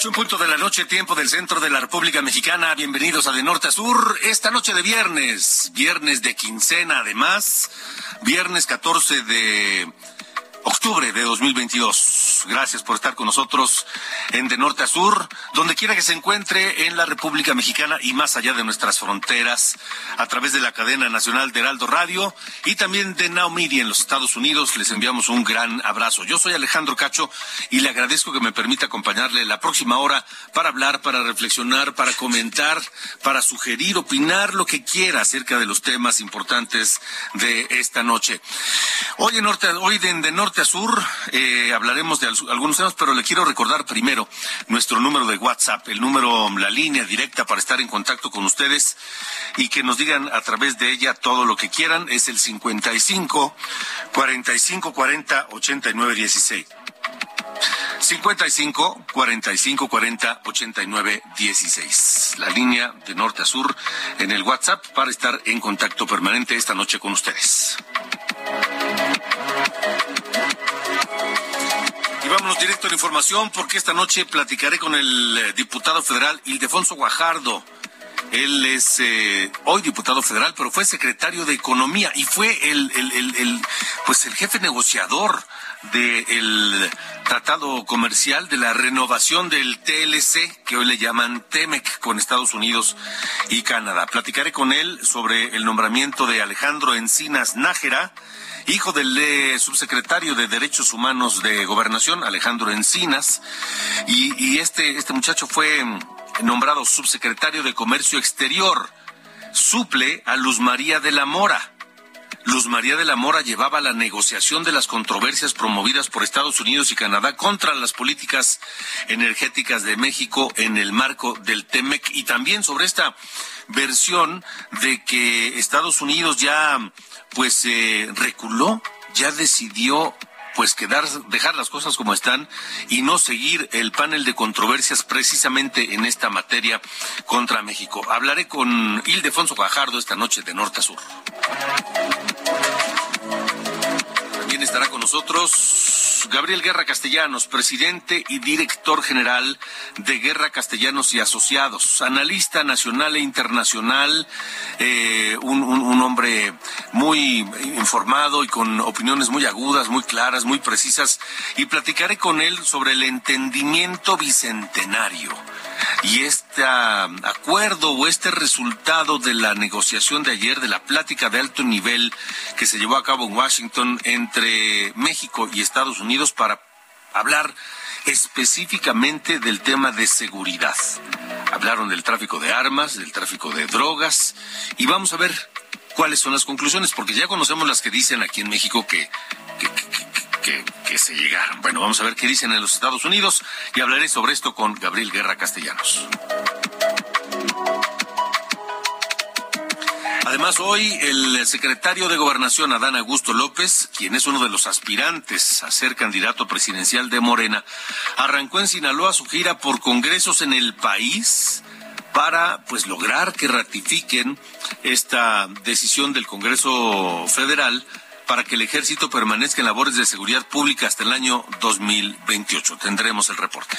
Ocho punto de la noche, tiempo del centro de la República Mexicana. Bienvenidos a De Norte a Sur. Esta noche de viernes, viernes de quincena además, viernes 14 de octubre de 2022. Gracias por estar con nosotros en De Norte a Sur, donde quiera que se encuentre en la República Mexicana y más allá de nuestras fronteras, a través de la cadena nacional de Heraldo Radio y también de Now Media en los Estados Unidos. Les enviamos un gran abrazo. Yo soy Alejandro Cacho y le agradezco que me permita acompañarle la próxima hora para hablar, para reflexionar, para comentar, para sugerir, opinar lo que quiera acerca de los temas importantes de esta noche. Hoy en Norte, hoy de, de Norte a Sur eh, hablaremos de algunos temas, pero le quiero recordar primero nuestro número de WhatsApp, el número, la línea directa para estar en contacto con ustedes y que nos digan a través de ella todo lo que quieran. Es el 55 45 40 89 16. 55 45 40 89 16. La línea de norte a sur en el WhatsApp para estar en contacto permanente esta noche con ustedes. Directo a la información porque esta noche platicaré con el eh, diputado federal Ildefonso Guajardo. Él es eh, hoy diputado federal, pero fue secretario de Economía y fue el, el, el, pues el jefe negociador del tratado comercial de la renovación del TLC, que hoy le llaman TEMEC, con Estados Unidos y Canadá. Platicaré con él sobre el nombramiento de Alejandro Encinas Nájera, hijo del eh, subsecretario de Derechos Humanos de Gobernación, Alejandro Encinas, y, y este, este muchacho fue nombrado subsecretario de Comercio Exterior. Suple a Luz María de la Mora. Luz María de la Mora llevaba la negociación de las controversias promovidas por Estados Unidos y Canadá contra las políticas energéticas de México en el marco del TEMEC y también sobre esta versión de que Estados Unidos ya pues eh, reculó, ya decidió pues quedar, dejar las cosas como están y no seguir el panel de controversias precisamente en esta materia contra México. Hablaré con Ildefonso Guajardo esta noche de norte a sur. Estará con nosotros Gabriel Guerra Castellanos, presidente y director general de Guerra Castellanos y Asociados, analista nacional e internacional, eh, un, un, hombre muy informado y con opiniones muy agudas, muy claras, muy precisas, y platicaré con él sobre el entendimiento bicentenario y este acuerdo o este resultado de la negociación de ayer, de la plática de alto nivel que se llevó a cabo en Washington entre México y Estados Unidos para hablar específicamente del tema de seguridad. Hablaron del tráfico de armas, del tráfico de drogas y vamos a ver cuáles son las conclusiones, porque ya conocemos las que dicen aquí en México que, que, que que, se llegaron. Bueno, vamos a ver qué dicen en los Estados Unidos y hablaré sobre esto con Gabriel Guerra Castellanos. Además, hoy el secretario de Gobernación, Adán Augusto López, quien es uno de los aspirantes a ser candidato presidencial de Morena, arrancó en Sinaloa su gira por congresos en el país para pues lograr que ratifiquen esta decisión del Congreso Federal para que el ejército permanezca en labores de seguridad pública hasta el año 2028. Tendremos el reporte.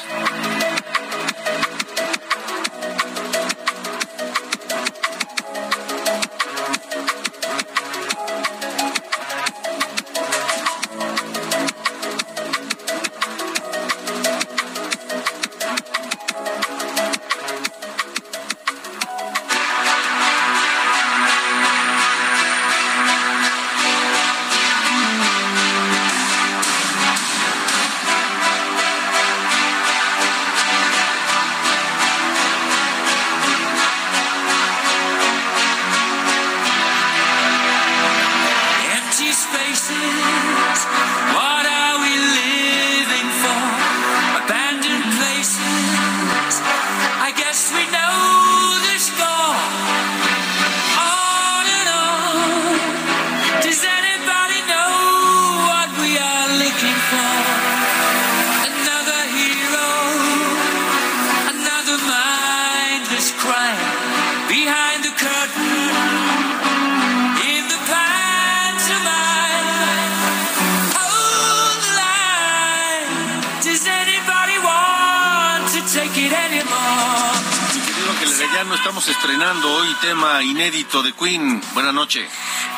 Queen. Buenas noches.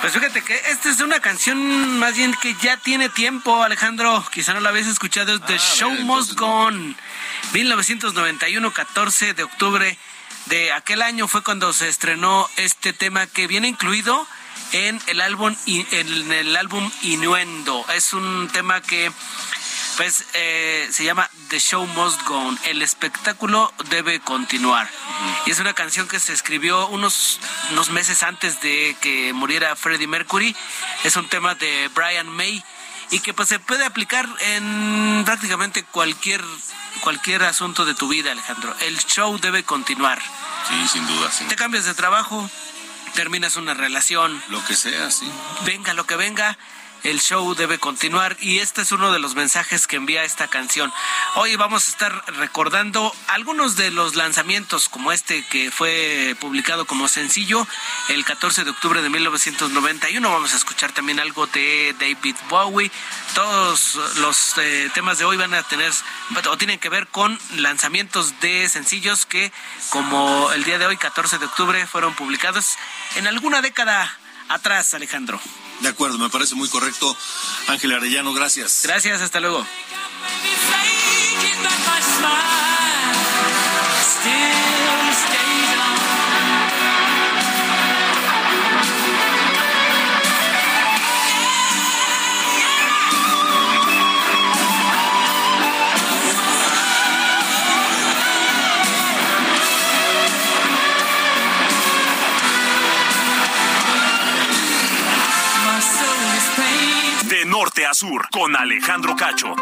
Pues fíjate que esta es una canción más bien que ya tiene tiempo, Alejandro. Quizá no la habéis escuchado. Es The ah, Show Must Go On. 1991, 14 de octubre de aquel año fue cuando se estrenó este tema que viene incluido en el álbum en el álbum Innuendo. Es un tema que pues eh, se llama The Show Must Go On. El espectáculo debe continuar. Y es una canción que se escribió unos, unos meses antes de que muriera Freddie Mercury. Es un tema de Brian May y que pues se puede aplicar en prácticamente cualquier cualquier asunto de tu vida, Alejandro. El show debe continuar. Sí, sin duda, sí. Te cambias de trabajo, terminas una relación. Lo que sea, sí. Venga, lo que venga el show debe continuar y este es uno de los mensajes que envía esta canción. Hoy vamos a estar recordando algunos de los lanzamientos como este que fue publicado como sencillo el 14 de octubre de 1991. Vamos a escuchar también algo de David Bowie. Todos los eh, temas de hoy van a tener o tienen que ver con lanzamientos de sencillos que como el día de hoy 14 de octubre fueron publicados en alguna década atrás, Alejandro. De acuerdo, me parece muy correcto. Ángel Arellano, gracias. Gracias, hasta luego. Sur con Alejandro Cacho.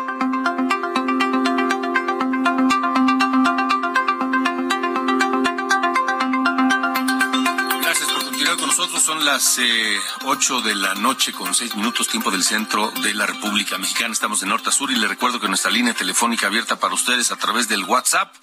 Gracias por continuar con nosotros. Son las eh, 8 de la noche con 6 minutos tiempo del centro de la República Mexicana. Estamos de norte a sur y le recuerdo que nuestra línea telefónica abierta para ustedes a través del WhatsApp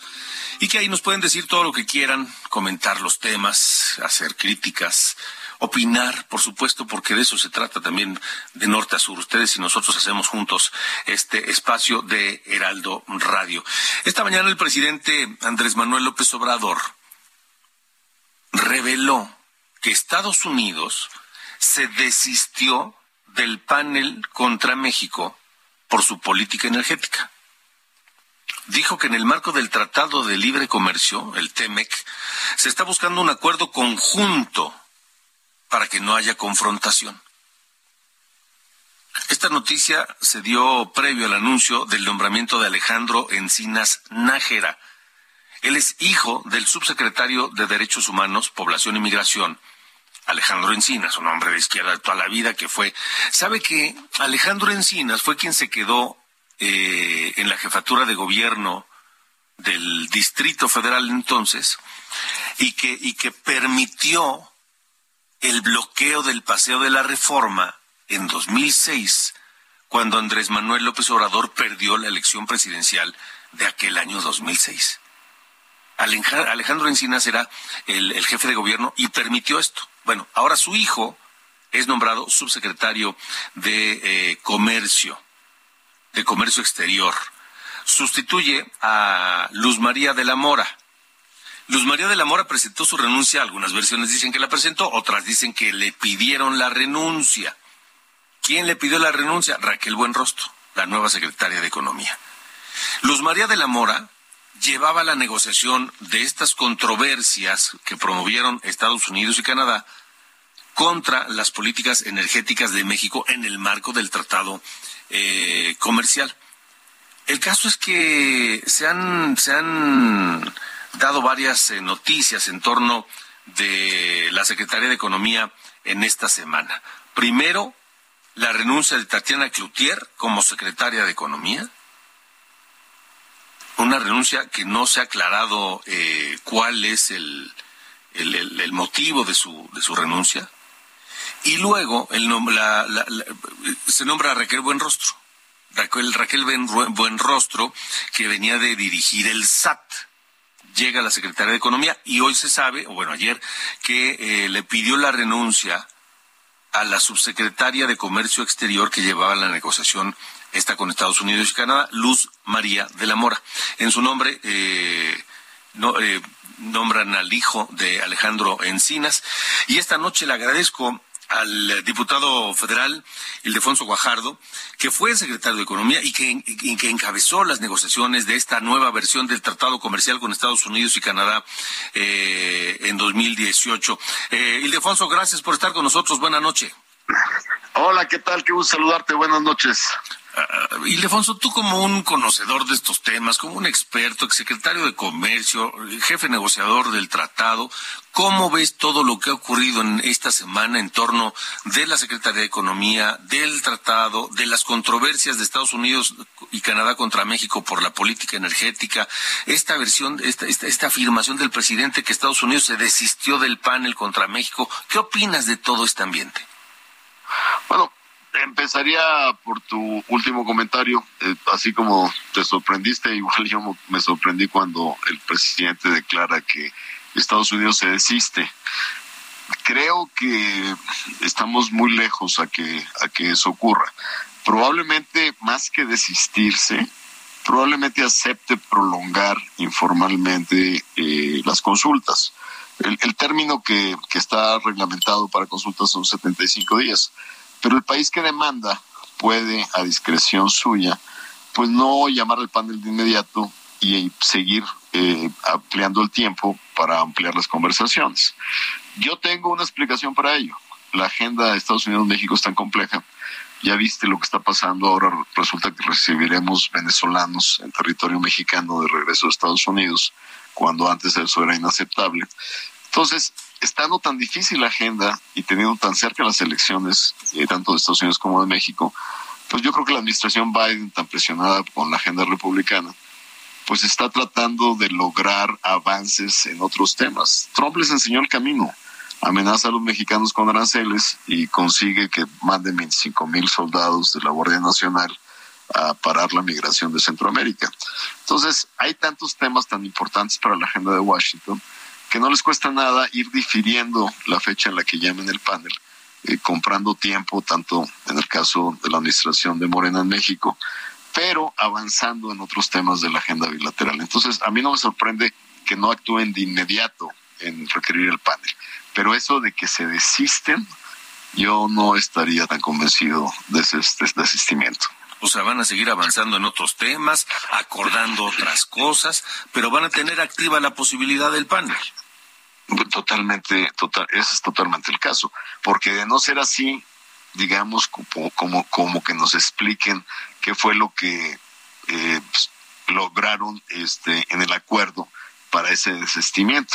y que ahí nos pueden decir todo lo que quieran, comentar los temas, hacer críticas opinar, por supuesto, porque de eso se trata también de norte a sur. Ustedes y nosotros hacemos juntos este espacio de Heraldo Radio. Esta mañana el presidente Andrés Manuel López Obrador reveló que Estados Unidos se desistió del panel contra México por su política energética. Dijo que en el marco del Tratado de Libre Comercio, el TEMEC, se está buscando un acuerdo conjunto para que no haya confrontación. Esta noticia se dio previo al anuncio del nombramiento de Alejandro Encinas Nájera. Él es hijo del subsecretario de Derechos Humanos, Población y Migración, Alejandro Encinas, un hombre de izquierda de toda la vida que fue. ¿Sabe que Alejandro Encinas fue quien se quedó eh, en la jefatura de gobierno del Distrito Federal entonces y que, y que permitió el bloqueo del paseo de la reforma en 2006, cuando Andrés Manuel López Obrador perdió la elección presidencial de aquel año 2006. Alejandro Encinas era el, jefe de gobierno y permitió esto. Bueno, ahora su hijo es nombrado subsecretario de eh, Comercio, de Comercio Exterior. Sustituye a Luz María de la Mora Luz María de la Mora presentó su renuncia, algunas versiones dicen que la presentó, otras dicen que le pidieron la renuncia. ¿Quién le pidió la renuncia? Raquel Buenrostro, la nueva secretaria de Economía. Luz María de la Mora llevaba la negociación de estas controversias que promovieron Estados Unidos y Canadá contra las políticas energéticas de México en el marco del tratado eh, comercial. El caso es que se han, se han dado varias eh, noticias en torno de la Secretaría de Economía en esta semana. Primero, la renuncia de Tatiana Cloutier como secretaria de Economía. Una renuncia que no se ha aclarado eh, cuál es el, el, motivo de su, de su renuncia. Y luego el, la, se nombra a Raquel Buenrostro. Raquel, Raquel Buenrostro, que venía de dirigir el SAT llega la Secretaría de Economía y hoy se sabe, o bueno, ayer, que eh, le pidió la renuncia a la subsecretaria de Comercio Exterior que llevaba la negociación esta con Estados Unidos y Canadá, Luz María de la Mora. En su nombre, eh, no, eh, nombran al hijo de Alejandro Encinas. Y esta noche le agradezco al diputado federal Ildefonso Guajardo, que fue secretario de Economía y que, que, encabezó las negociaciones de esta nueva versión del Tratado Comercial con Estados Unidos y Canadá eh, en 2018. Eh, Ildefonso, gracias por estar con nosotros. Buenas noches. Hola, ¿qué tal? Qué gusto saludarte. Buenas noches. Uh, Ildefonso, tú como un conocedor de estos temas, como un experto, exsecretario de Comercio, jefe negociador del tratado, ¿cómo ves todo lo que ha ocurrido en esta semana en torno de la Secretaría de Economía, del tratado, de las controversias de Estados Unidos y Canadá contra México por la política energética, esta versión, esta, esta, esta afirmación del presidente que Estados Unidos se desistió del panel contra México? ¿Qué opinas de todo este ambiente? Bueno, empezaría por tu último comentario. Eh, así como te sorprendiste, igual yo me sorprendí cuando el presidente declara que Estados Unidos se desiste. Creo que estamos muy lejos a que, a que eso ocurra. Probablemente más que desistirse, probablemente acepte prolongar informalmente eh, las consultas. El, término que, que, está reglamentado para consultas son 75 días. Pero el país que demanda puede, a discreción suya, pues no llamar al panel de inmediato y seguir eh, ampliando el tiempo para ampliar las conversaciones. Yo tengo una explicación para ello. La agenda de Estados Unidos-México es tan compleja. Ya viste lo que está pasando. Ahora resulta que recibiremos venezolanos en territorio mexicano de regreso a Estados Unidos, cuando antes eso era inaceptable. Entonces, estando tan difícil la agenda y teniendo tan cerca las elecciones, eh, tanto de Estados Unidos como de México, pues yo creo que la administración Biden, tan presionada con la agenda republicana, pues está tratando de lograr avances en otros temas. Trump les enseñó el camino, amenaza a los mexicanos con aranceles y consigue que manden 25 mil soldados de la Guardia Nacional a parar la migración de Centroamérica. Entonces, hay tantos temas tan importantes para la agenda de Washington que no les cuesta nada ir difiriendo la fecha en la que llamen el panel, eh, comprando tiempo, tanto en el caso de la administración de Morena en México, pero avanzando en otros temas de la agenda bilateral. Entonces, a mí no me sorprende que no actúen de inmediato en requerir el panel, pero eso de que se desisten, yo no estaría tan convencido de ese desistimiento. O sea, van a seguir avanzando en otros temas, acordando otras cosas, pero van a tener activa la posibilidad del panel. Totalmente, total, ese es totalmente el caso, porque de no ser así, digamos, como, como, como que nos expliquen qué fue lo que eh, pues, lograron este, en el acuerdo para ese desistimiento,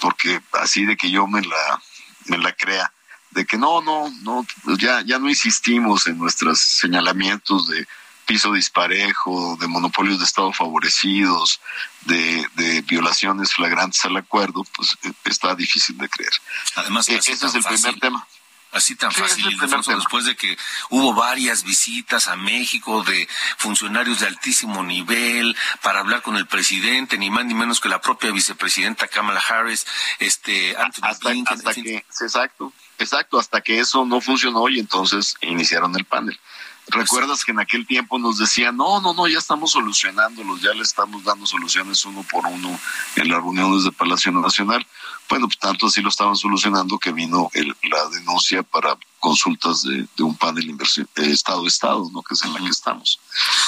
porque así de que yo me la, me la crea, de que no, no, no, ya, ya no insistimos en nuestros señalamientos de piso disparejo, de monopolios de Estado favorecidos, de, de violaciones flagrantes al acuerdo, pues eh, está difícil de creer. Además, e, ese es el primer tema. Así tan fácil, después de que hubo varias visitas a México de funcionarios de altísimo nivel para hablar con el presidente, ni más ni menos que la propia vicepresidenta Kamala Harris, este, Anthony hasta, Blinken, hasta que, exacto, exacto, hasta que eso no funcionó y entonces iniciaron el panel. ¿Recuerdas que en aquel tiempo nos decían, no, no, no, ya estamos solucionándolos, ya le estamos dando soluciones uno por uno en las reuniones de Palacio Nacional? Bueno, pues tanto así lo estaban solucionando que vino el, la denuncia para consultas de, un panel inversión, eh, Estado-Estado, ¿no? Que es en la que estamos.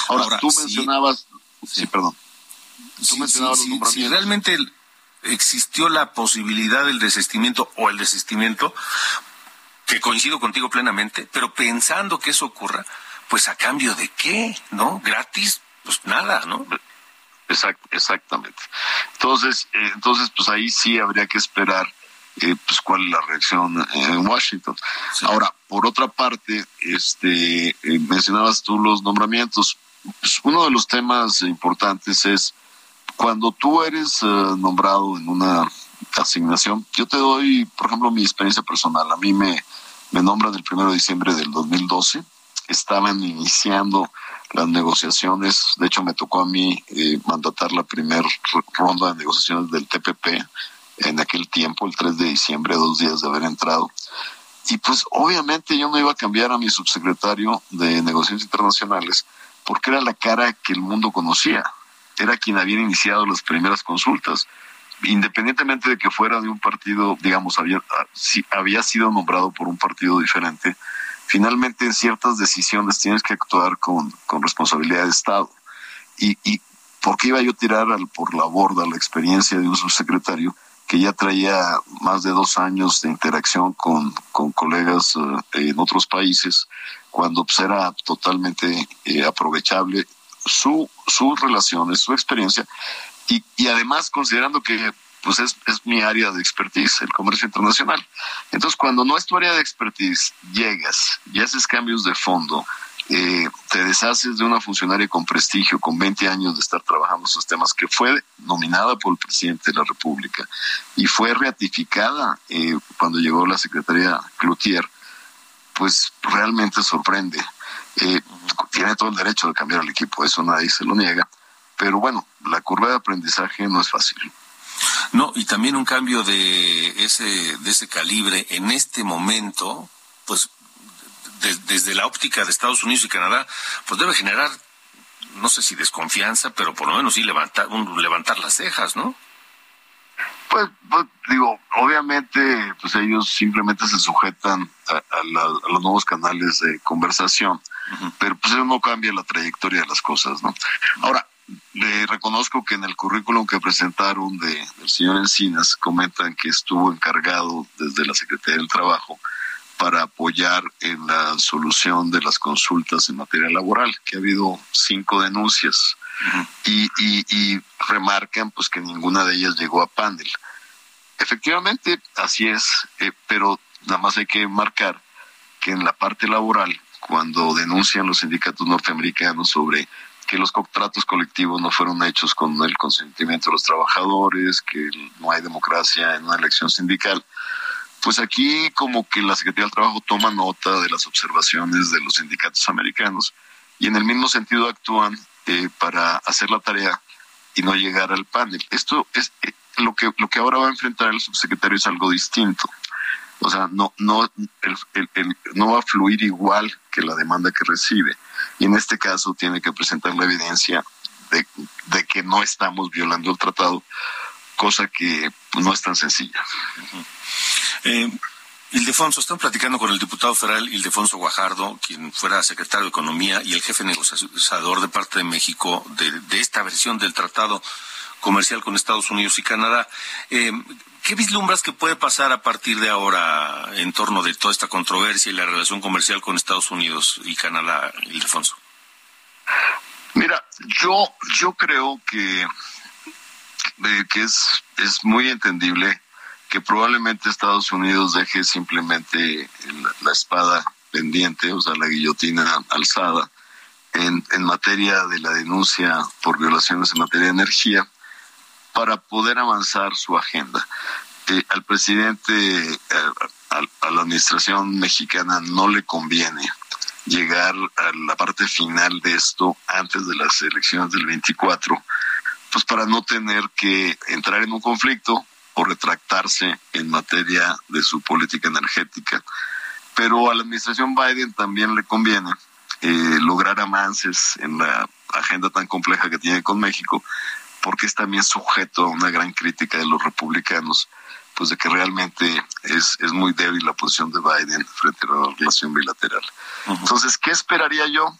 Ahora, tú mencionabas, sí, perdón. Tú mencionabas si realmente existió la posibilidad del desistimiento o el desistimiento, que coincido contigo plenamente, pero pensando que eso ocurra, pues a cambio de qué, ¿no? Gratis, pues nada, ¿no? exactamente. Entonces, eh, entonces, pues ahí sí habría que esperar eh, pues cuál es la reacción en Washington. Ahora, por otra parte, este, eh, mencionabas tú los nombramientos. Pues uno de los temas importantes es cuando tú eres nombrado en una asignación, yo te doy, por ejemplo, mi experiencia personal. A mí me, me nombran el primero de diciembre del 2012 estaban iniciando las negociaciones. De hecho, me tocó a mí eh, mandatar la primera ronda de negociaciones del TPP en aquel tiempo, el 3 de diciembre, dos días de haber entrado. Y pues obviamente yo no iba a cambiar a mi subsecretario de negociaciones internacionales porque era la cara que el mundo conocía. Era quien había iniciado las primeras consultas. Independientemente de que fuera de un partido, digamos, había, ah, había sido nombrado por un partido diferente, finalmente en ciertas decisiones tienes que actuar con, con responsabilidad de Estado. Y, y ¿por qué iba yo a tirar al, por la borda la experiencia de un subsecretario que ya traía más de dos años de interacción con, con colegas eh, en otros países, cuando pues, era totalmente eh, aprovechable su, sus relaciones, su experiencia, y, y además considerando que pues es, es mi área de expertise, el comercio internacional. Entonces, cuando no es tu área de expertise, llegas y haces cambios de fondo, eh, te deshaces de una funcionaria con prestigio, con 20 años de estar trabajando esos temas, que fue nominada por el presidente de la República y fue ratificada eh, cuando llegó la secretaria Cloutier, pues realmente sorprende. Eh, tiene todo el derecho de cambiar el equipo, eso nadie se lo niega, pero bueno, la curva de aprendizaje no es fácil. No, y también un cambio de ese, de ese calibre en este momento, pues desde la óptica de Estados Unidos y Canadá, pues debe generar, no sé si desconfianza, pero por lo menos sí levantar, levantar las cejas, ¿no? Pues, pues, digo, obviamente, pues ellos simplemente se sujetan a, los nuevos canales de conversación, pero pues eso no cambia la trayectoria de las cosas, ¿no? Ahora, le reconozco que en el currículum que presentaron de, del señor Encinas comentan que estuvo encargado desde la Secretaría del Trabajo para apoyar en la solución de las consultas en materia laboral, que ha habido cinco denuncias y, y, remarcan pues que ninguna de ellas llegó a panel. Efectivamente, así es, eh, pero nada más hay que marcar que en la parte laboral, cuando denuncian los sindicatos norteamericanos sobre que los contratos colectivos no fueron hechos con el consentimiento de los trabajadores, que no hay democracia en una elección sindical, pues aquí como que la Secretaría del Trabajo toma nota de las observaciones de los sindicatos americanos y en el mismo sentido actúan eh, para hacer la tarea y no llegar al panel. Esto es eh, lo que lo que ahora va a enfrentar el subsecretario es algo distinto. O sea, no no no va a fluir igual que la demanda que recibe. Y en este caso tiene que presentar la evidencia de, de que no estamos violando el tratado, cosa que no es tan sencilla. Eh, Ildefonso, están platicando con el diputado federal Ildefonso Guajardo, quien fuera secretario de Economía y el jefe negociador de parte de México de, esta versión del tratado comercial con Estados Unidos y Canadá. Eh, ¿Qué vislumbras que puede pasar a partir de ahora en torno de toda esta controversia y la relación comercial con Estados Unidos y Canadá, Ildefonso? Mira, yo, yo creo que, eh, que es, es muy entendible que probablemente Estados Unidos deje simplemente la, espada pendiente, o sea, la guillotina alzada, en, en materia de la denuncia por violaciones en materia de energía, para poder avanzar su agenda. Al presidente, eh, a, la administración mexicana no le conviene llegar a la parte final de esto antes de las elecciones del 24, pues para no tener que entrar en un conflicto o retractarse en materia de su política energética. Pero a la administración Biden también le conviene eh, lograr avances en la agenda tan compleja que tiene con México, porque es también sujeto a una gran crítica de los republicanos, pues de que realmente es, es muy débil la posición de Biden frente a la relación bilateral. Entonces, ¿qué esperaría yo?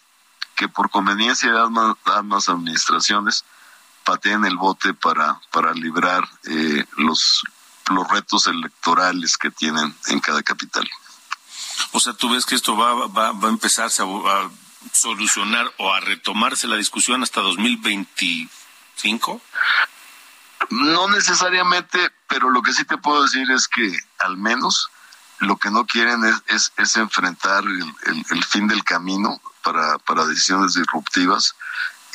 Que por conveniencia de ambas administraciones, pateen el bote para, para librar eh, los, los retos electorales que tienen en cada capital. O sea, ¿tú ves que esto va, va, va a empezarse a, solucionar o a retomarse la discusión hasta 2025? No necesariamente, pero lo que sí te puedo decir es que al menos lo que no quieren es, es, enfrentar el, el, fin del camino para, para decisiones disruptivas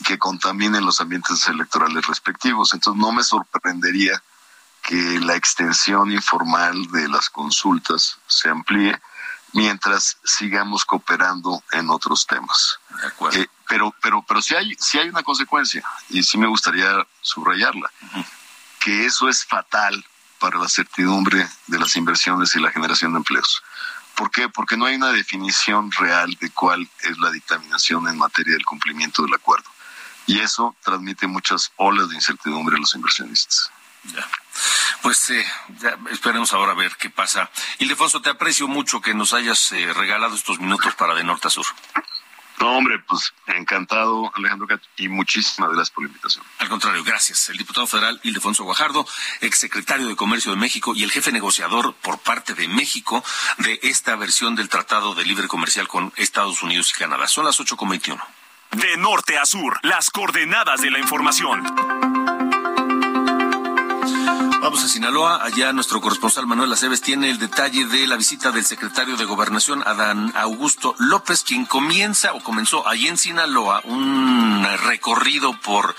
que contaminen los ambientes electorales respectivos. Entonces no me sorprendería que la extensión informal de las consultas se amplíe mientras sigamos cooperando en otros temas. Eh, pero, pero, pero sí hay, sí hay una consecuencia y sí me gustaría subrayarla, que eso es fatal para la certidumbre de las inversiones y la generación de empleos. ¿Por qué? Porque no hay una definición real de cuál es la dictaminación en materia del cumplimiento del acuerdo. Y eso transmite muchas olas de incertidumbre a los inversionistas. Ya. Pues eh, esperemos ahora a ver qué pasa. Ildefonso, te aprecio mucho que nos hayas eh, regalado estos minutos para de norte a sur. No, hombre, pues encantado, Alejandro y muchísimas gracias por la invitación. Al contrario, gracias. El diputado federal Ildefonso Guajardo, exsecretario de Comercio de México y el jefe negociador por parte de México de esta versión del Tratado de Libre Comercial con Estados Unidos y Canadá. Son las 8.21. De norte a sur, las coordenadas de la información. Vamos a Sinaloa. Allá nuestro corresponsal Manuel Aceves tiene el detalle de la visita del secretario de Gobernación, Adán Augusto López, quien comienza o comenzó allí en Sinaloa un recorrido por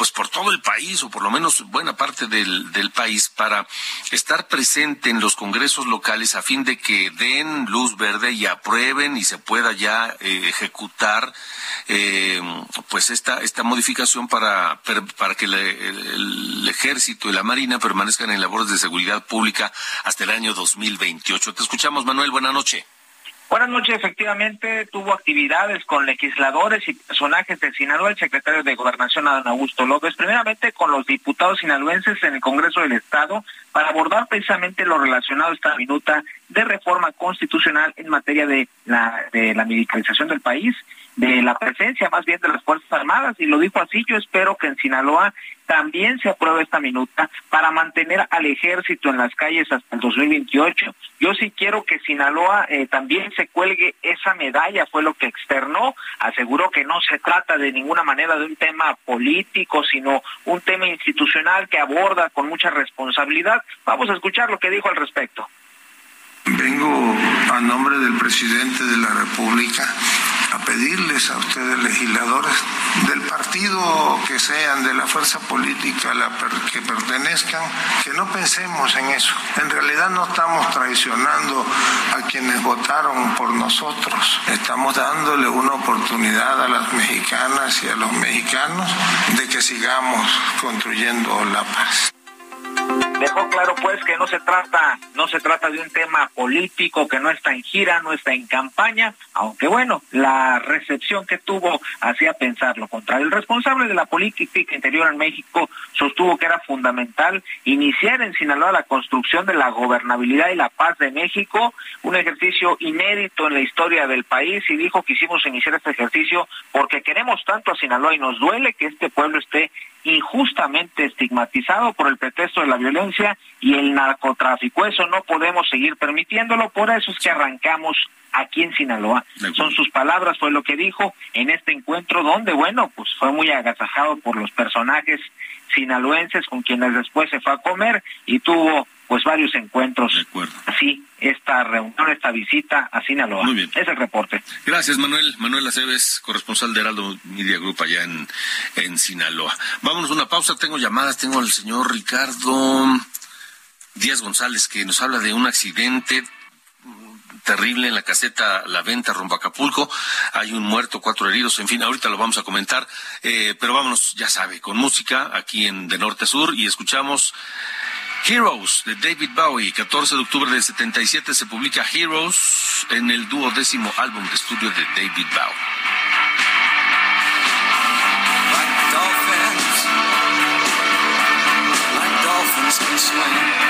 pues por todo el país o por lo menos buena parte del, del país para estar presente en los congresos locales a fin de que den luz verde y aprueben y se pueda ya eh, ejecutar eh, pues esta esta modificación para para que el, ejército y la marina permanezcan en labores de seguridad pública hasta el año 2028. Te escuchamos Manuel, buena noche. Buenas noches, efectivamente tuvo actividades con legisladores y personajes de Sinaloa, el secretario de Gobernación Adán Augusto López, primeramente con los diputados sinaloenses en el Congreso del Estado para abordar precisamente lo relacionado a esta minuta de reforma constitucional en materia de la, de la militarización del país, de la presencia más bien de las Fuerzas Armadas, y lo dijo así, yo espero que en Sinaloa también se apruebe esta minuta para mantener al ejército en las calles hasta el 2028. Yo sí quiero que Sinaloa eh, también se cuelgue esa medalla, fue lo que externó, aseguró que no se trata de ninguna manera de un tema político, sino un tema institucional que aborda con mucha responsabilidad. Vamos a escuchar lo que dijo al respecto. Vengo a nombre del presidente de la República a pedirles a ustedes legisladores del partido que sean, de la fuerza política a la que pertenezcan, que no pensemos en eso. En realidad no estamos traicionando a quienes votaron por nosotros. Estamos dándole una oportunidad a las mexicanas y a los mexicanos de que sigamos construyendo la paz dejó claro pues que no se trata no se trata de un tema político que no está en gira no está en campaña aunque bueno la recepción que tuvo hacía pensar lo contrario el responsable de la política interior en México sostuvo que era fundamental iniciar en Sinaloa la construcción de la gobernabilidad y la paz de México un ejercicio inédito en la historia del país y dijo que hicimos iniciar este ejercicio porque queremos tanto a Sinaloa y nos duele que este pueblo esté injustamente estigmatizado por el pretexto de la violencia y el narcotráfico. Eso no podemos seguir permitiéndolo, por eso es que arrancamos aquí en Sinaloa. Son sus palabras, fue lo que dijo en este encuentro donde, bueno, pues fue muy agasajado por los personajes sinaloenses con quienes después se fue a comer y tuvo pues varios encuentros. Así, esta reunión, esta visita a Sinaloa. Muy bien. Es el reporte. Gracias, Manuel. Manuel Aceves, corresponsal de Heraldo Media Group allá en, en Sinaloa. Vámonos a una pausa. Tengo llamadas. Tengo al señor Ricardo Díaz González que nos habla de un accidente terrible en la caseta La Venta rumbo Acapulco. Hay un muerto, cuatro heridos, en fin, ahorita lo vamos a comentar. Eh, pero vámonos, ya sabe, con música aquí en De Norte a Sur y escuchamos Heroes de David Bowie, 14 de octubre del 77 se publica Heroes en el duodécimo álbum de estudio de David Bowie. De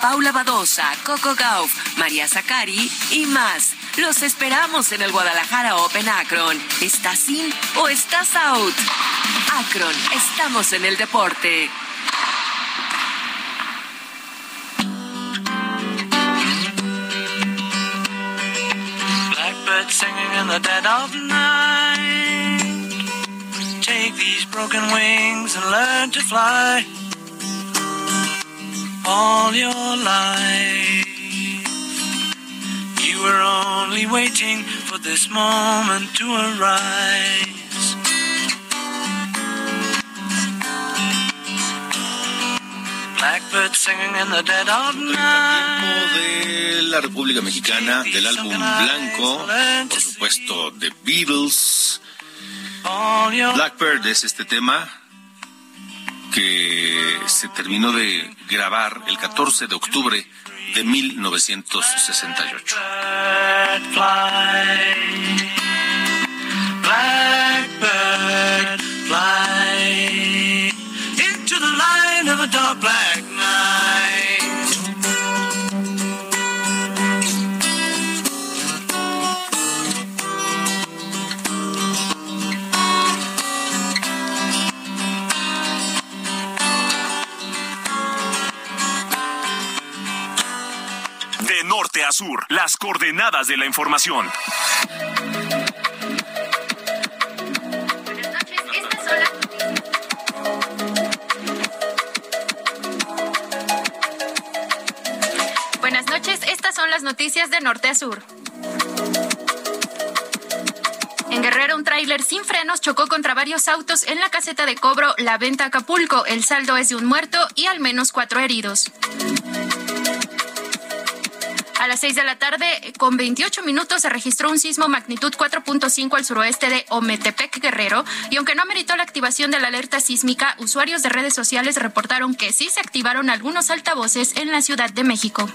Paula Badosa, Coco Gauff, María Zacari y más. Los esperamos en el Guadalajara Open Akron. ¿Estás in o estás out? Akron, estamos en el deporte. Blackbird singing in the dead of night. Take these broken wings and learn to fly. All your life. You were only waiting for this moment to arise. Blackbird singing in the dead of night. de la República Mexicana, del álbum Blanco, por supuesto, The Beatles. Blackbird es este tema que se terminó de grabar el 14 de octubre de 1968. Blackbird, fly into the line of a dark black sur, las coordenadas de la información. Buenas noches, estas son las noticias de norte a sur. En Guerrero, un tráiler sin frenos chocó contra varios autos en la caseta de cobro La Venta Acapulco. El saldo es de un muerto y al menos cuatro heridos. A las 6 de la tarde, con 28 minutos, se registró un sismo magnitud 4.5 al suroeste de Ometepec, Guerrero, y aunque no ameritó la activación de la alerta sísmica, usuarios de redes sociales reportaron que sí se activaron algunos altavoces en la Ciudad de México.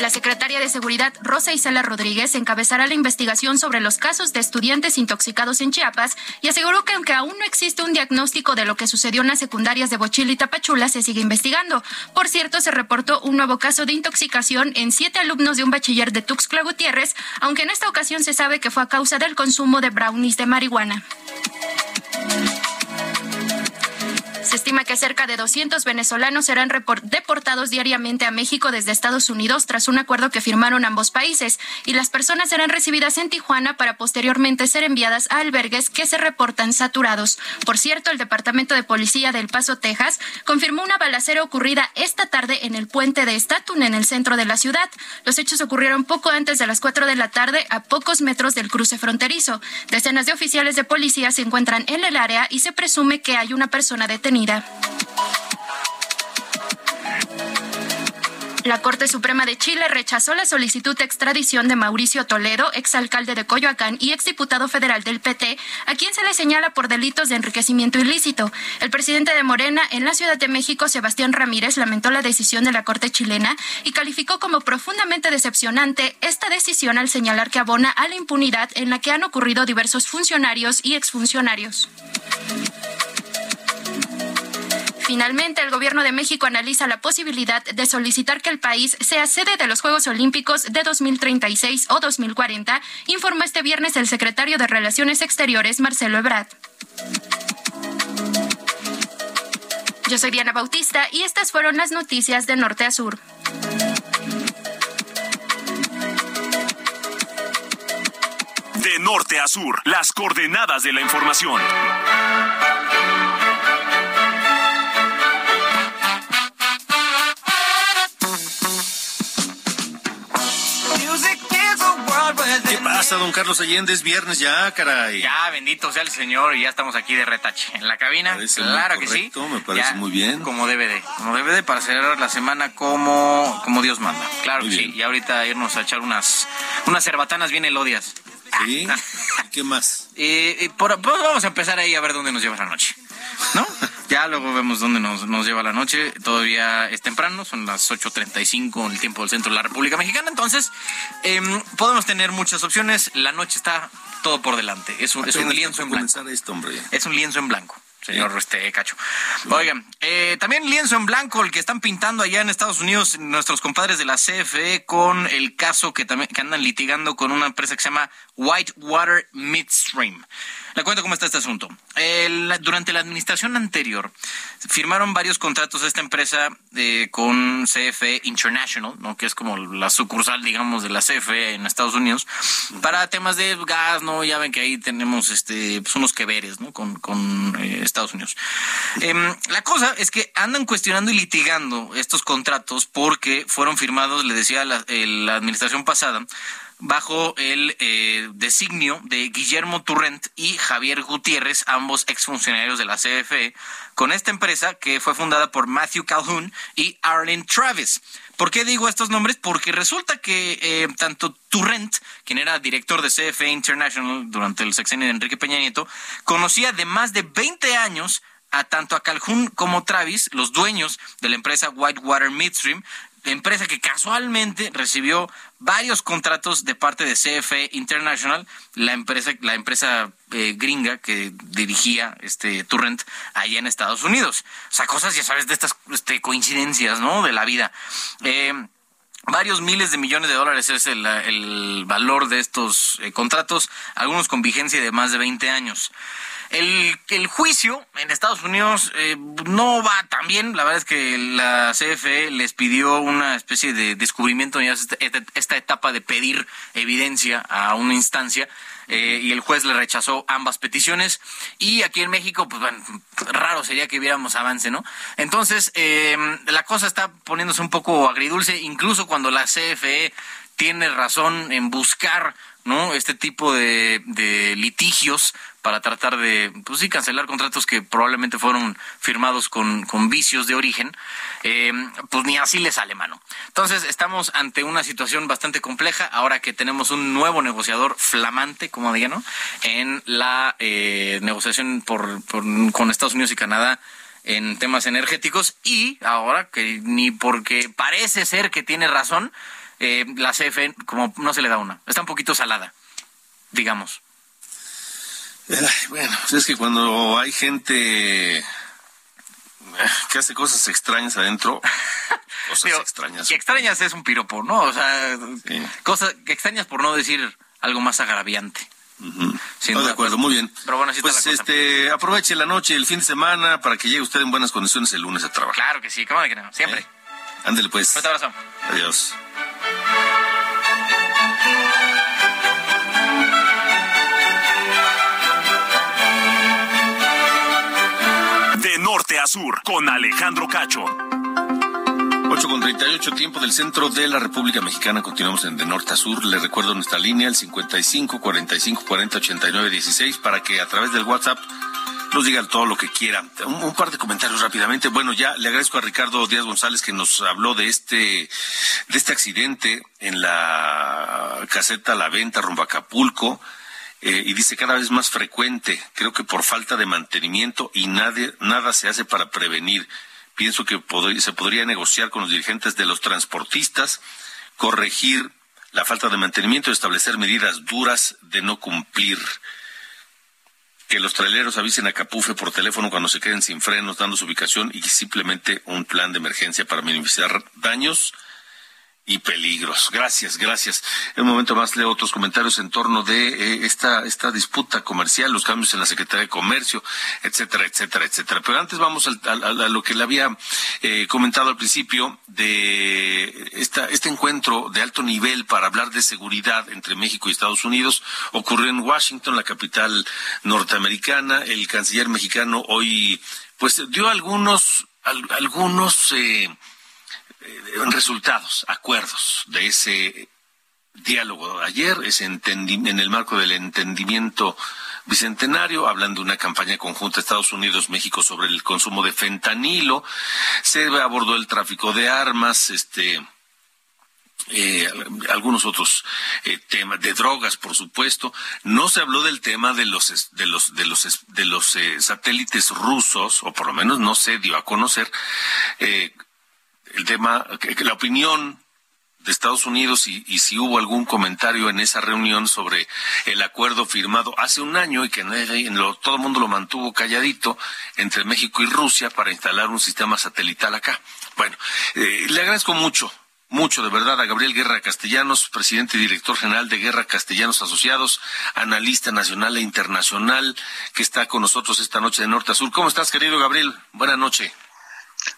La secretaria de Seguridad, Rosa Isela Rodríguez, encabezará la investigación sobre los casos de estudiantes intoxicados en Chiapas y aseguró que aunque aún no existe un diagnóstico de lo que sucedió en las secundarias de Bochil y Tapachula, se sigue investigando. Por cierto, se reportó un nuevo caso de intoxicación en siete alumnos de un bachiller de Tuxtla Gutiérrez, aunque en esta ocasión se sabe que fue a causa del consumo de brownies de marihuana. Se estima que cerca de 200 venezolanos serán deportados diariamente a México desde Estados Unidos tras un acuerdo que firmaron ambos países y las personas serán recibidas en Tijuana para posteriormente ser enviadas a albergues que se reportan saturados. Por cierto, el Departamento de Policía del Paso, Texas, confirmó una balacera ocurrida esta tarde en el puente de Statun en el centro de la ciudad. Los hechos ocurrieron poco antes de las 4 de la tarde a pocos metros del cruce fronterizo. Decenas de oficiales de policía se encuentran en el área y se presume que hay una persona detenida. La Corte Suprema de Chile rechazó la solicitud de extradición de Mauricio Toledo, exalcalde de Coyoacán y exdiputado federal del PT, a quien se le señala por delitos de enriquecimiento ilícito. El presidente de Morena en la Ciudad de México, Sebastián Ramírez, lamentó la decisión de la Corte chilena y calificó como profundamente decepcionante esta decisión al señalar que abona a la impunidad en la que han ocurrido diversos funcionarios y exfuncionarios. Finalmente, el Gobierno de México analiza la posibilidad de solicitar que el país sea sede de los Juegos Olímpicos de 2036 o 2040, informó este viernes el secretario de Relaciones Exteriores, Marcelo Ebrard. Yo soy Diana Bautista y estas fueron las noticias de Norte a Sur. De norte a sur, las coordenadas de la información. ¿Qué pasa, don Carlos Allende? Es viernes ya, caray. Ya, bendito sea el Señor, y ya estamos aquí de retache en la cabina. Parece claro muy que sí. Me parece Ya, muy bien. Como debe de, como debe de para cerrar la semana como, como Dios manda. Claro Muy que sí. Y ahorita irnos a echar unas, unas cerbatanas bien elodias. ¿Sí? ¿Qué más? Eh, eh, por- pues vamos a empezar ahí a ver dónde nos lleva la noche. ¿No? Ya luego vemos dónde nos, nos lleva la noche. Todavía es temprano, son las 8.35 en el tiempo del centro de la República Mexicana. Entonces, em, podemos tener muchas opciones. La noche está todo por delante. Es un, es un Apenas lienzo en blanco. esto, hombre. Es un lienzo en blanco, señor este Cacho. Oigan, eh, también lienzo en blanco el que están pintando allá en Estados Unidos nuestros compadres de la CFE con el caso que también que andan litigando con una empresa que se llama Whitewater Midstream. Le cuento cómo está este asunto. Durante la administración anterior firmaron varios contratos esta empresa eh, con CFE International, ¿no? que es como la sucursal, digamos, de la CFE en Estados Unidos, para temas de gas, ¿no? Ya ven que ahí tenemos este, pues, unos que veres, ¿no? Con, con eh, Em, la cosa es que andan cuestionando y litigando estos contratos porque fueron firmados, le decía la, eh, administración pasada, bajo el eh, designio de Guillermo Turrent y Javier Gutiérrez, ambos exfuncionarios de la CFE, con esta empresa que fue fundada por Matthew Calhoun y Arlen Travis. ¿Por qué digo estos nombres? Porque resulta que eh, tanto Turrent, quien era director de CFE International durante el sexenio de Enrique Peña Nieto, conocía de más de 20 años a tanto a Calhoun como Travis, los dueños de la empresa Whitewater Midstream, empresa que casualmente recibió varios contratos de parte de CFE International, la empresa, la empresa eh, gringa que dirigía este Turrent allá en Estados Unidos. O sea, cosas, ya sabes, de estas este, coincidencias, ¿no? De la vida. Eh, Varios miles de millones de dólares es el, valor de estos eh, contratos, algunos con vigencia de más de 20 años. El, el juicio en Estados Unidos eh, no va tan bien. La verdad es que la CFE les pidió una especie de descubrimiento, ya es esta, esta etapa de pedir evidencia a una instancia. eh, y el juez le rechazó ambas peticiones. Y aquí en México, pues bueno, raro sería que viéramos avance, ¿no? Entonces, eh, la cosa está poniéndose un poco agridulce, incluso cuando la CFE tiene razón en buscar ¿no? Este tipo de, de litigios para tratar de, pues sí, cancelar contratos que probablemente fueron firmados con, con vicios de origen, eh, pues ni así le sale mano. Entonces, estamos ante una situación bastante compleja ahora que tenemos un nuevo negociador flamante, como diga, ¿no? En la eh, negociación por, por, con Estados Unidos y Canadá en temas energéticos y ahora que ni porque parece ser que tiene razón, eh, la CFE como no se le da una. Está un poquito salada, digamos. Bueno, pues es que cuando hay gente eh, que hace cosas extrañas adentro, cosas extrañas. Que extrañas es un piropo, ¿no? O sea, cosas que extrañas por no decir algo más agraviante. Duda. de acuerdo, muy bien. Pero bueno, así está Pues la cosa. este, aproveche la noche, el fin de semana, para que llegue usted en buenas condiciones el lunes a trabajar. Claro que sí, cómo de que no, siempre. Ándele pues. Fuerte abrazo. Adiós. De norte a sur, con Alejandro Cacho. 8 con 38, tiempo del centro de la República Mexicana. Continuamos en de norte a sur. Le recuerdo nuestra línea, el 55 45 40 89 16, para que a través del WhatsApp nos diga todo lo que quiera. Un, par de comentarios rápidamente. Bueno, ya le agradezco a Ricardo Díaz González que nos habló de este, de este accidente en la caseta La Venta rumbo Acapulco. Eh, y dice cada vez más frecuente, creo que por falta de mantenimiento y nadie, nada se hace para prevenir. Pienso que se podría negociar con los dirigentes de los transportistas, corregir la falta de mantenimiento y establecer medidas duras de no cumplir. Que los traileros avisen a Capufe por teléfono cuando se queden sin frenos, dando su ubicación y simplemente un plan de emergencia para minimizar daños y peligros. Gracias, gracias. En un momento más leo otros comentarios en torno de eh, esta, esta disputa comercial, los cambios en la Secretaría de Comercio, etcétera, etcétera, etcétera. Pero antes vamos a, lo que le había eh, comentado al principio de esta, este encuentro de alto nivel para hablar de seguridad entre México y Estados Unidos. Ocurrió en Washington, la capital norteamericana. El canciller mexicano hoy pues dio algunos, algunos eh, eh, resultados, acuerdos de ese diálogo ayer, en el marco del entendimiento bicentenario, hablando de una campaña conjunta Estados Unidos-México sobre el consumo de fentanilo, se abordó el tráfico de armas, este, eh, algunos otros eh, temas de drogas, por supuesto. No se habló del tema de los de los de los de los satélites rusos, o por lo menos no se dio a conocer el tema, la opinión de Estados Unidos y, si hubo algún comentario en esa reunión sobre el acuerdo firmado hace un año y que todo el mundo lo mantuvo calladito entre México y Rusia para instalar un sistema satelital acá. Bueno, eh, le agradezco mucho, mucho de verdad a Gabriel Guerra Castellanos, presidente y director general de Guerra Castellanos Asociados, analista nacional e internacional, que está con nosotros esta noche de norte a sur. ¿Cómo estás, querido Gabriel? Buenas noches.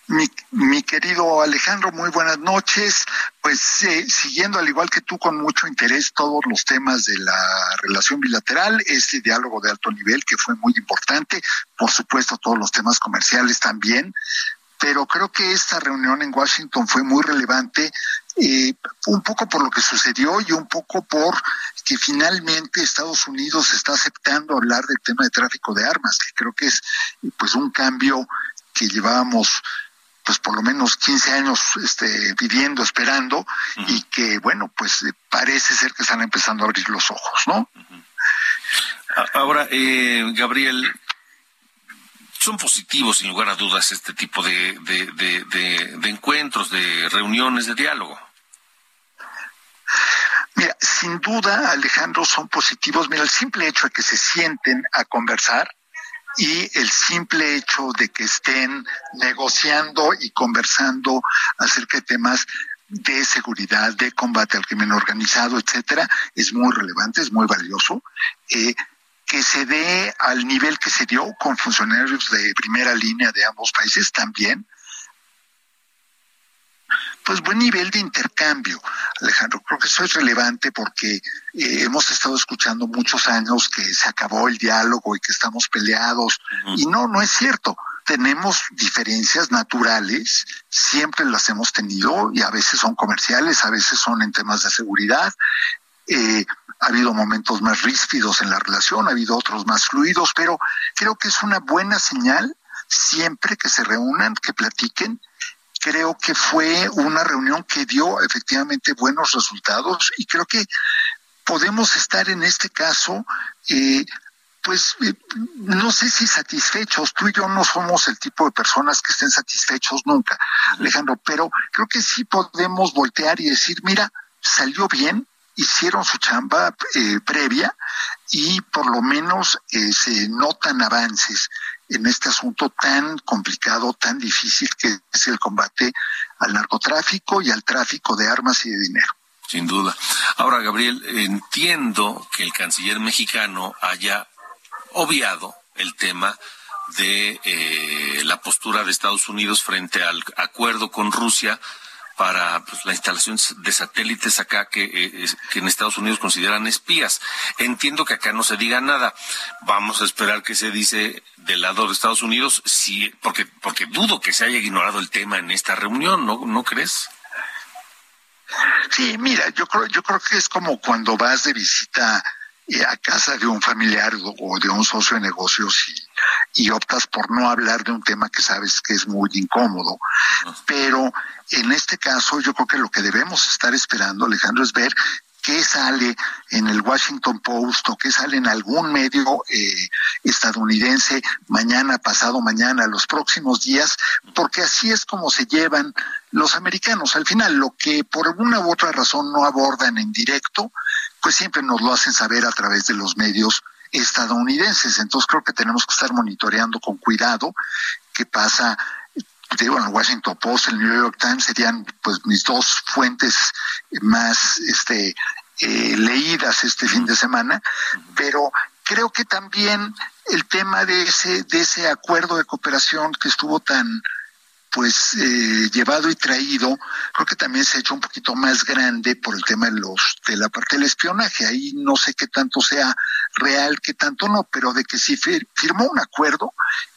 Mi, mi, querido Alejandro, muy buenas noches. Pues eh, siguiendo al igual que tú con mucho interés todos los temas de la relación bilateral, este diálogo de alto nivel que fue muy importante, por supuesto todos los temas comerciales también, pero creo que esta reunión en Washington fue muy relevante, eh, un poco por lo que sucedió y un poco por que finalmente Estados Unidos está aceptando hablar del tema de tráfico de armas, que creo que es pues un cambio que llevábamos pues por lo menos 15 años este, viviendo, esperando, y que, bueno, pues eh, parece ser que están empezando a abrir los ojos, ¿no? Ahora, eh, Gabriel, son positivos, sin lugar a dudas, este tipo de, de, encuentros, de reuniones, de diálogo. Mira, sin duda, Alejandro, son positivos. Mira, el simple hecho de que se sienten a conversar, y el simple hecho de que estén negociando y conversando acerca de temas de seguridad, de combate al crimen organizado, etcétera, es muy relevante, es muy valioso. Eh, que se dé al nivel que se dio con funcionarios de primera línea de ambos países también, pues buen nivel de intercambio, Alejandro. Creo que eso es relevante porque eh, hemos estado escuchando muchos años que se acabó el diálogo y que estamos peleados. Y no, no es cierto. Tenemos diferencias naturales, siempre las hemos tenido y a veces son comerciales, a veces son en temas de seguridad. Eh, ha habido momentos más ríspidos en la relación, ha habido otros más fluidos, pero creo que es una buena señal siempre que se reúnan, que platiquen creo que fue una reunión que dio efectivamente buenos resultados y creo que podemos estar en este caso eh, pues eh, no sé si satisfechos, tú y yo no somos el tipo de personas que estén satisfechos nunca, Alejandro, pero creo que sí podemos voltear y decir, mira, salió bien, hicieron su chamba eh, previa y por lo menos se notan avances en este asunto tan complicado, tan difícil que es el combate al narcotráfico y al tráfico de armas y de dinero. Sin duda. Ahora, Gabriel, entiendo que el canciller mexicano haya obviado el tema de eh, la postura de Estados Unidos frente al acuerdo con Rusia para pues, la instalación de satélites acá que, eh, que, en Estados Unidos consideran espías. Entiendo que acá no se diga nada. Vamos a esperar que se dice del lado de Estados Unidos, si, porque, porque dudo que se haya ignorado el tema en esta reunión, ¿no, ¿no crees? Sí, mira, yo creo, yo creo que es como cuando vas de visita eh, a casa de un familiar o de un socio de negocios y optas por no hablar de un tema que sabes que es muy incómodo. Pero en este caso yo creo que lo que debemos estar esperando, Alejandro, es ver qué sale en el Washington Post o qué sale en algún medio eh, estadounidense mañana, pasado mañana, los próximos días, porque así es como se llevan los americanos. Al final, lo que por alguna u otra razón no abordan en directo, pues siempre nos lo hacen saber a través de los medios estadounidenses. Entonces creo que tenemos que estar monitoreando con cuidado qué pasa. Digo, en el Washington Post, el New York Times serían pues mis dos fuentes más este eh, leídas este fin de semana, pero creo que también el tema de ese de ese acuerdo de cooperación que estuvo tan pues eh, llevado y traído, creo que también se ha hecho un poquito más grande por el tema de los de la parte del espionaje. Ahí no sé qué tanto sea real, qué tanto no, pero de que sí firmó un acuerdo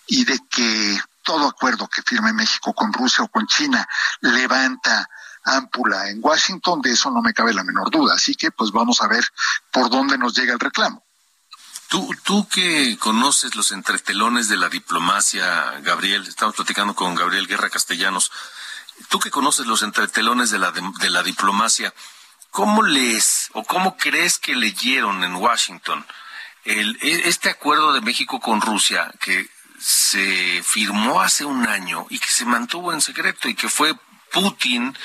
y de que todo acuerdo que firme México con Rusia o con China levanta ámpula en Washington, de eso no me cabe la menor duda. Así que pues vamos a ver por dónde nos llega el reclamo. Tú, que conoces los entretelones de la diplomacia, Gabriel, estamos platicando con Gabriel Guerra Castellanos, tú que conoces los entretelones de la, de, la diplomacia, ¿cómo lees o cómo crees que leyeron en Washington el, e, este acuerdo de México con Rusia que se firmó hace un año y que se mantuvo en secreto y que fue Putin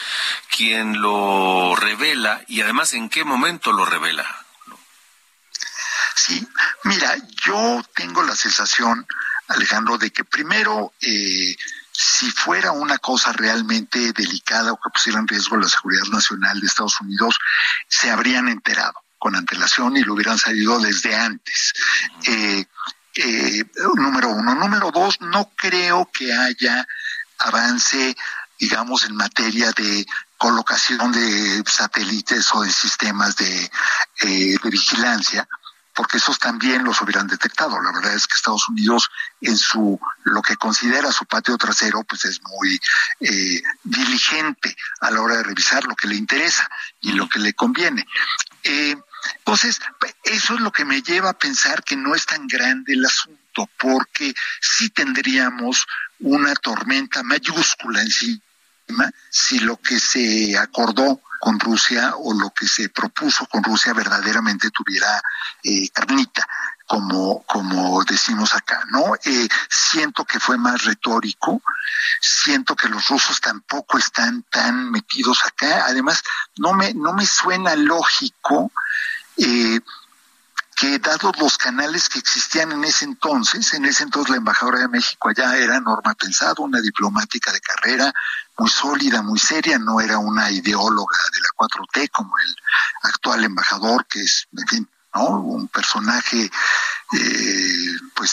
quien lo revela y además en qué momento lo revela? Sí, mira, yo tengo la sensación, Alejandro, de que primero, eh, si fuera una cosa realmente delicada o que pusiera en riesgo la seguridad nacional de Estados Unidos, se habrían enterado con antelación y lo hubieran salido desde antes. Eh, eh, número uno. Número dos, no creo que haya avance, digamos, en materia de colocación de satélites o de sistemas de, de vigilancia porque esos también los hubieran detectado. La verdad es que Estados Unidos en su lo que considera su patio trasero, pues es muy eh, diligente a la hora de revisar lo que le interesa y lo que le conviene. Eh, entonces, eso es lo que me lleva a pensar que no es tan grande el asunto, porque sí tendríamos una tormenta mayúscula encima si lo que se acordó con Rusia o lo que se propuso con Rusia verdaderamente tuviera eh, carnita como, como decimos acá, ¿no? Eh, siento que fue más retórico, siento que los rusos tampoco están tan metidos acá, además no me, no me suena lógico eh, que dados los canales que existían en ese entonces, en ese entonces la embajadora de México allá era Norma Pensado, una diplomática de carrera muy sólida, muy seria, no era una ideóloga de la 4T como el actual embajador, que es, en fin, ¿no? un personaje, eh, pues,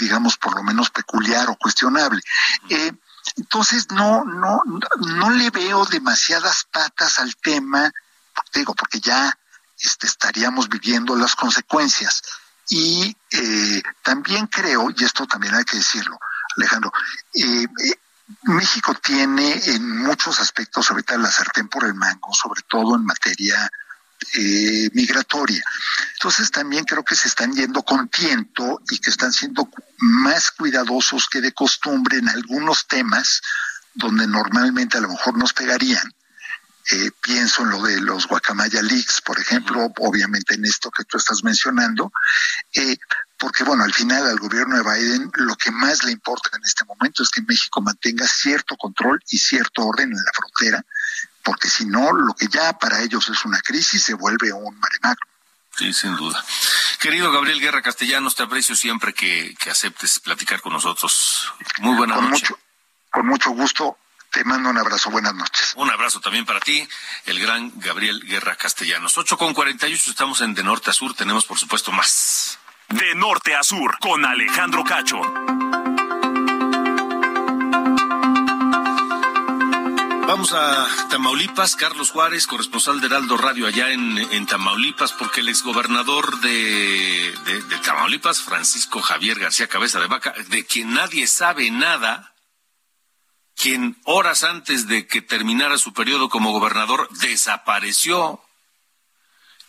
digamos, por lo menos peculiar o cuestionable. Eh, entonces, no, no, no le veo demasiadas patas al tema, digo, porque ya este, estaríamos viviendo las consecuencias. Y eh, también creo, y esto también hay que decirlo, Alejandro, eh, eh, México tiene en muchos aspectos ahorita la sartén por el mango, sobre todo en materia migratoria. Entonces también creo que se están yendo con tiento y que están siendo más cuidadosos que de costumbre en algunos temas donde normalmente a lo mejor nos pegarían eh, pienso en lo de los Guacamaya Leaks, por ejemplo, obviamente en esto que tú estás mencionando, eh, porque bueno, al final al gobierno de Biden lo que más le importa en este momento es que México mantenga cierto control y cierto orden en la frontera, porque si no, lo que ya para ellos es una crisis se vuelve un maremácro. Sí, sin duda. Querido Gabriel Guerra Castellanos, te aprecio siempre que, aceptes platicar con nosotros. Muy buena con noche. Mucho, con mucho gusto te mando un abrazo, buenas noches. Un abrazo también para ti, el gran Gabriel Guerra Castellanos. 8 con 48, estamos en De Norte a Sur, tenemos por supuesto más. De Norte a Sur, con Alejandro Cacho. Vamos a Tamaulipas, Carlos Juárez, corresponsal de Heraldo Radio allá en, Tamaulipas, porque el exgobernador de, de, de Tamaulipas, Francisco Javier García Cabeza de Vaca, de quien nadie sabe nada, quien horas antes de que terminara su periodo como gobernador desapareció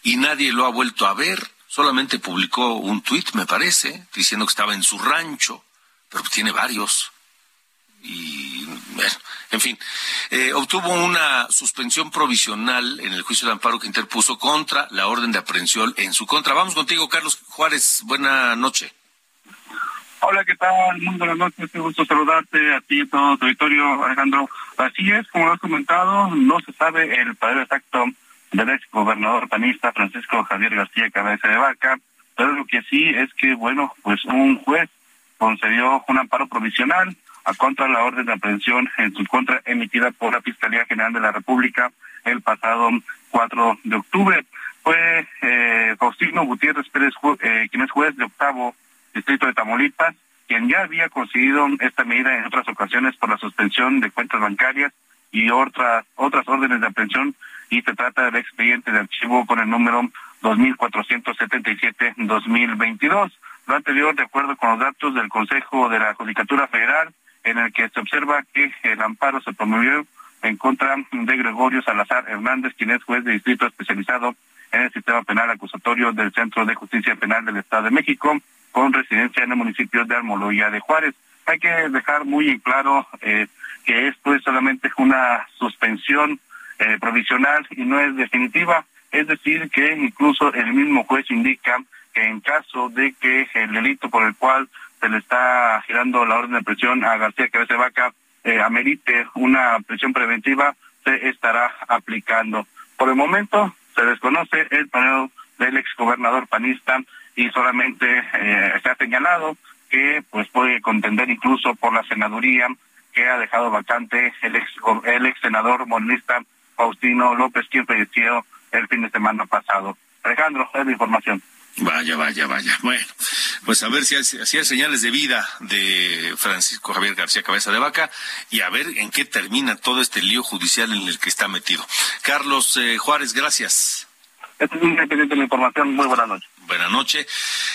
y nadie lo ha vuelto a ver. Solamente publicó un tuit, me parece, diciendo que estaba en su rancho. pero tiene varios. Y, bueno, en fin, eh, obtuvo una suspensión provisional en el juicio de amparo que interpuso contra la orden de aprehensión en su contra. Vamos contigo, Carlos Juárez. Buena noche. Hola, ¿qué tal? Muy buenas noches, qué gusto saludarte a ti y a todo tu auditorio, Alejandro. Así es, como lo has comentado, no se sabe el paradero exacto del ex gobernador panista Francisco Javier García Cabeza de Vaca, pero lo que sí es que, bueno, pues un juez concedió un amparo provisional a contra la orden de aprehensión en su contra emitida por la Fiscalía General de la República el pasado 4 de octubre. Fue eh, Faustino Gutiérrez Pérez, eh, quien es juez de octavo distrito de Tamaulipas, quien ya había conseguido esta medida en otras ocasiones por la suspensión de cuentas bancarias y otras otras órdenes de aprehensión y se trata del expediente de archivo con el número 2477-2022. Lo anterior, de acuerdo con los datos del Consejo de la Judicatura Federal, en el que se observa que el amparo se promovió en contra de Gregorio Salazar Hernández, quien es juez de distrito especializado en el sistema penal acusatorio del Centro de Justicia Penal del Estado de México, con residencia en el municipio de Almoloya de Juárez. Hay que dejar muy en claro eh, que esto es solamente una suspensión eh, provisional y no es definitiva. Es decir, que incluso el mismo juez indica que en caso de que el delito por el cual se le está girando la orden de prisión a García Cabeza de Vaca eh, amerite una prisión preventiva, se estará aplicando. Por el momento se desconoce el panel del exgobernador panista y solamente eh, se ha señalado que pues puede contender incluso por la senaduría que ha dejado vacante el ex, el ex senador monista Faustino López, quien falleció el fin de semana pasado. Alejandro, es la información. Vaya, vaya, vaya. Bueno, pues a ver si hay, si hay, señales de vida de Francisco Javier García Cabeza de Vaca y a ver en qué termina todo este lío judicial en el que está metido. Carlos eh, Juárez, gracias. Este es un de la información. Muy buena noche. Buenas noches.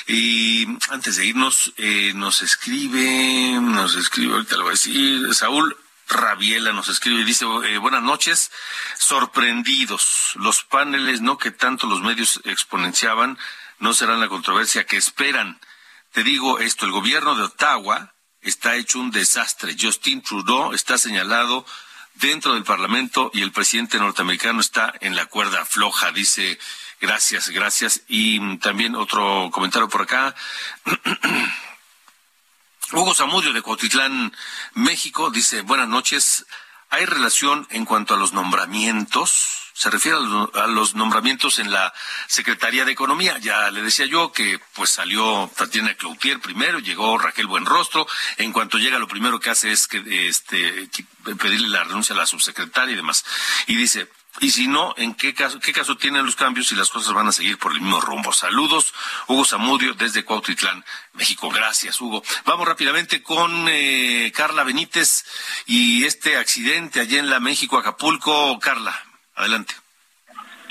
Y antes de irnos, eh, nos escribe, nos escribe, ahorita lo voy a decir, Saúl Rabiela nos escribe y dice, eh, buenas noches, sorprendidos, los paneles, no que tanto los medios exponenciaban, no serán la controversia que esperan. Te digo esto, el gobierno de Ottawa está hecho un desastre. Justin Trudeau está señalado dentro del Parlamento y el presidente norteamericano está en la cuerda floja, dice Gracias, gracias. Y también otro comentario por acá. Hugo Zamudio de Cotitlán, México, dice, buenas noches. ¿Hay relación en cuanto a los nombramientos? Se refiere a los nombramientos en la Secretaría de Economía. Ya le decía yo que pues salió Tatiana Cloutier primero, llegó Raquel Buenrostro. En cuanto llega, lo primero que hace es que este pedirle la renuncia a la subsecretaria y demás. Y dice, y si no, ¿en qué caso, qué caso tienen los cambios y las cosas van a seguir por el mismo rumbo? Saludos, Hugo Zamudio desde Cuautitlán, México. Gracias, Hugo. Vamos rápidamente con eh, Carla Benítez y este accidente allá en la México Acapulco. Carla, adelante.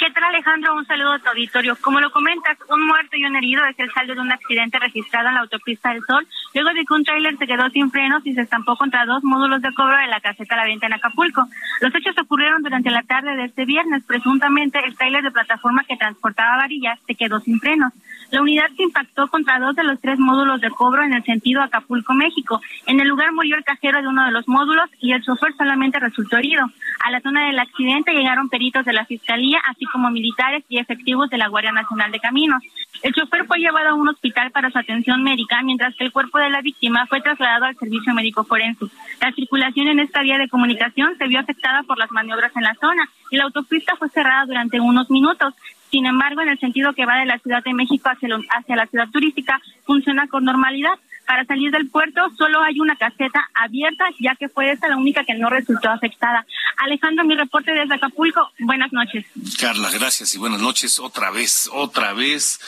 ¿Qué tal Alejandro? Un saludo a tu auditorio. Como lo comentas, un muerto y un herido es el saldo de un accidente registrado en la autopista del Sol, luego de que un tráiler se quedó sin frenos y se estampó contra dos módulos de cobro de la caseta La Venta en Acapulco. Los hechos ocurrieron durante la tarde de este viernes. Presuntamente, el tráiler de plataforma que transportaba varillas se quedó sin frenos. La unidad se impactó contra dos de los tres módulos de cobro en el sentido Acapulco, México. En el lugar murió el cajero de uno de los módulos y el chofer solamente resultó herido. A la zona del accidente llegaron peritos de la Fiscalía, así como militares y efectivos de la Guardia Nacional de Caminos. El chofer fue llevado a un hospital para su atención médica, mientras que el cuerpo de la víctima fue trasladado al servicio médico forense. La circulación en esta vía de comunicación se vio afectada por las maniobras en la zona y la autopista fue cerrada durante unos minutos. Sin embargo, en el sentido que va de la Ciudad de México hacia, lo, hacia la ciudad turística, funciona con normalidad. Para salir del puerto solo hay una caseta abierta, ya que fue esta la única que no resultó afectada. Alejandro, mi reporte desde Acapulco. Buenas noches. Carla, gracias y buenas noches. Otra vez, otra vez,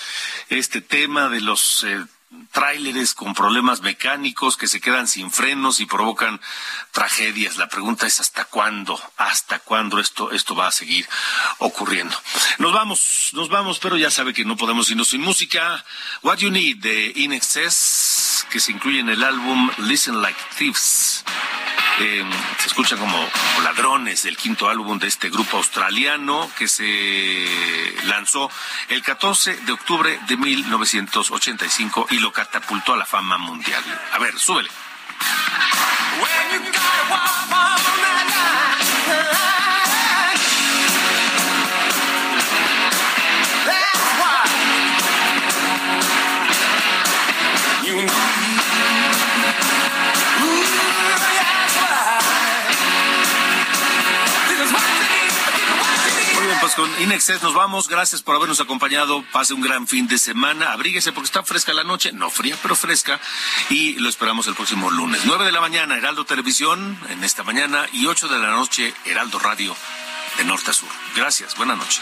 este tema de los eh, tráileres con problemas mecánicos que se quedan sin frenos y provocan tragedias. La pregunta es hasta cuándo, hasta cuándo esto, esto va a seguir ocurriendo. Nos vamos, nos vamos, pero ya sabe que no podemos irnos sin música. What You Need de In Excess, que se incluye en el álbum Listen Like Thieves. Eh, se escucha como, ladrones, el quinto álbum de este grupo australiano que se lanzó el 14 de octubre de 1985 y lo catapultó a la fama mundial. A ver, súbele. Con Inexcess nos vamos. Gracias por habernos acompañado. Pase un gran fin de semana. Abríguese porque está fresca la noche. No fría, pero fresca. Y lo esperamos el próximo lunes. 9 de la mañana, Heraldo Televisión en esta mañana. Y 8 de la noche, Heraldo Radio de norte a sur. Gracias. Buenas noches.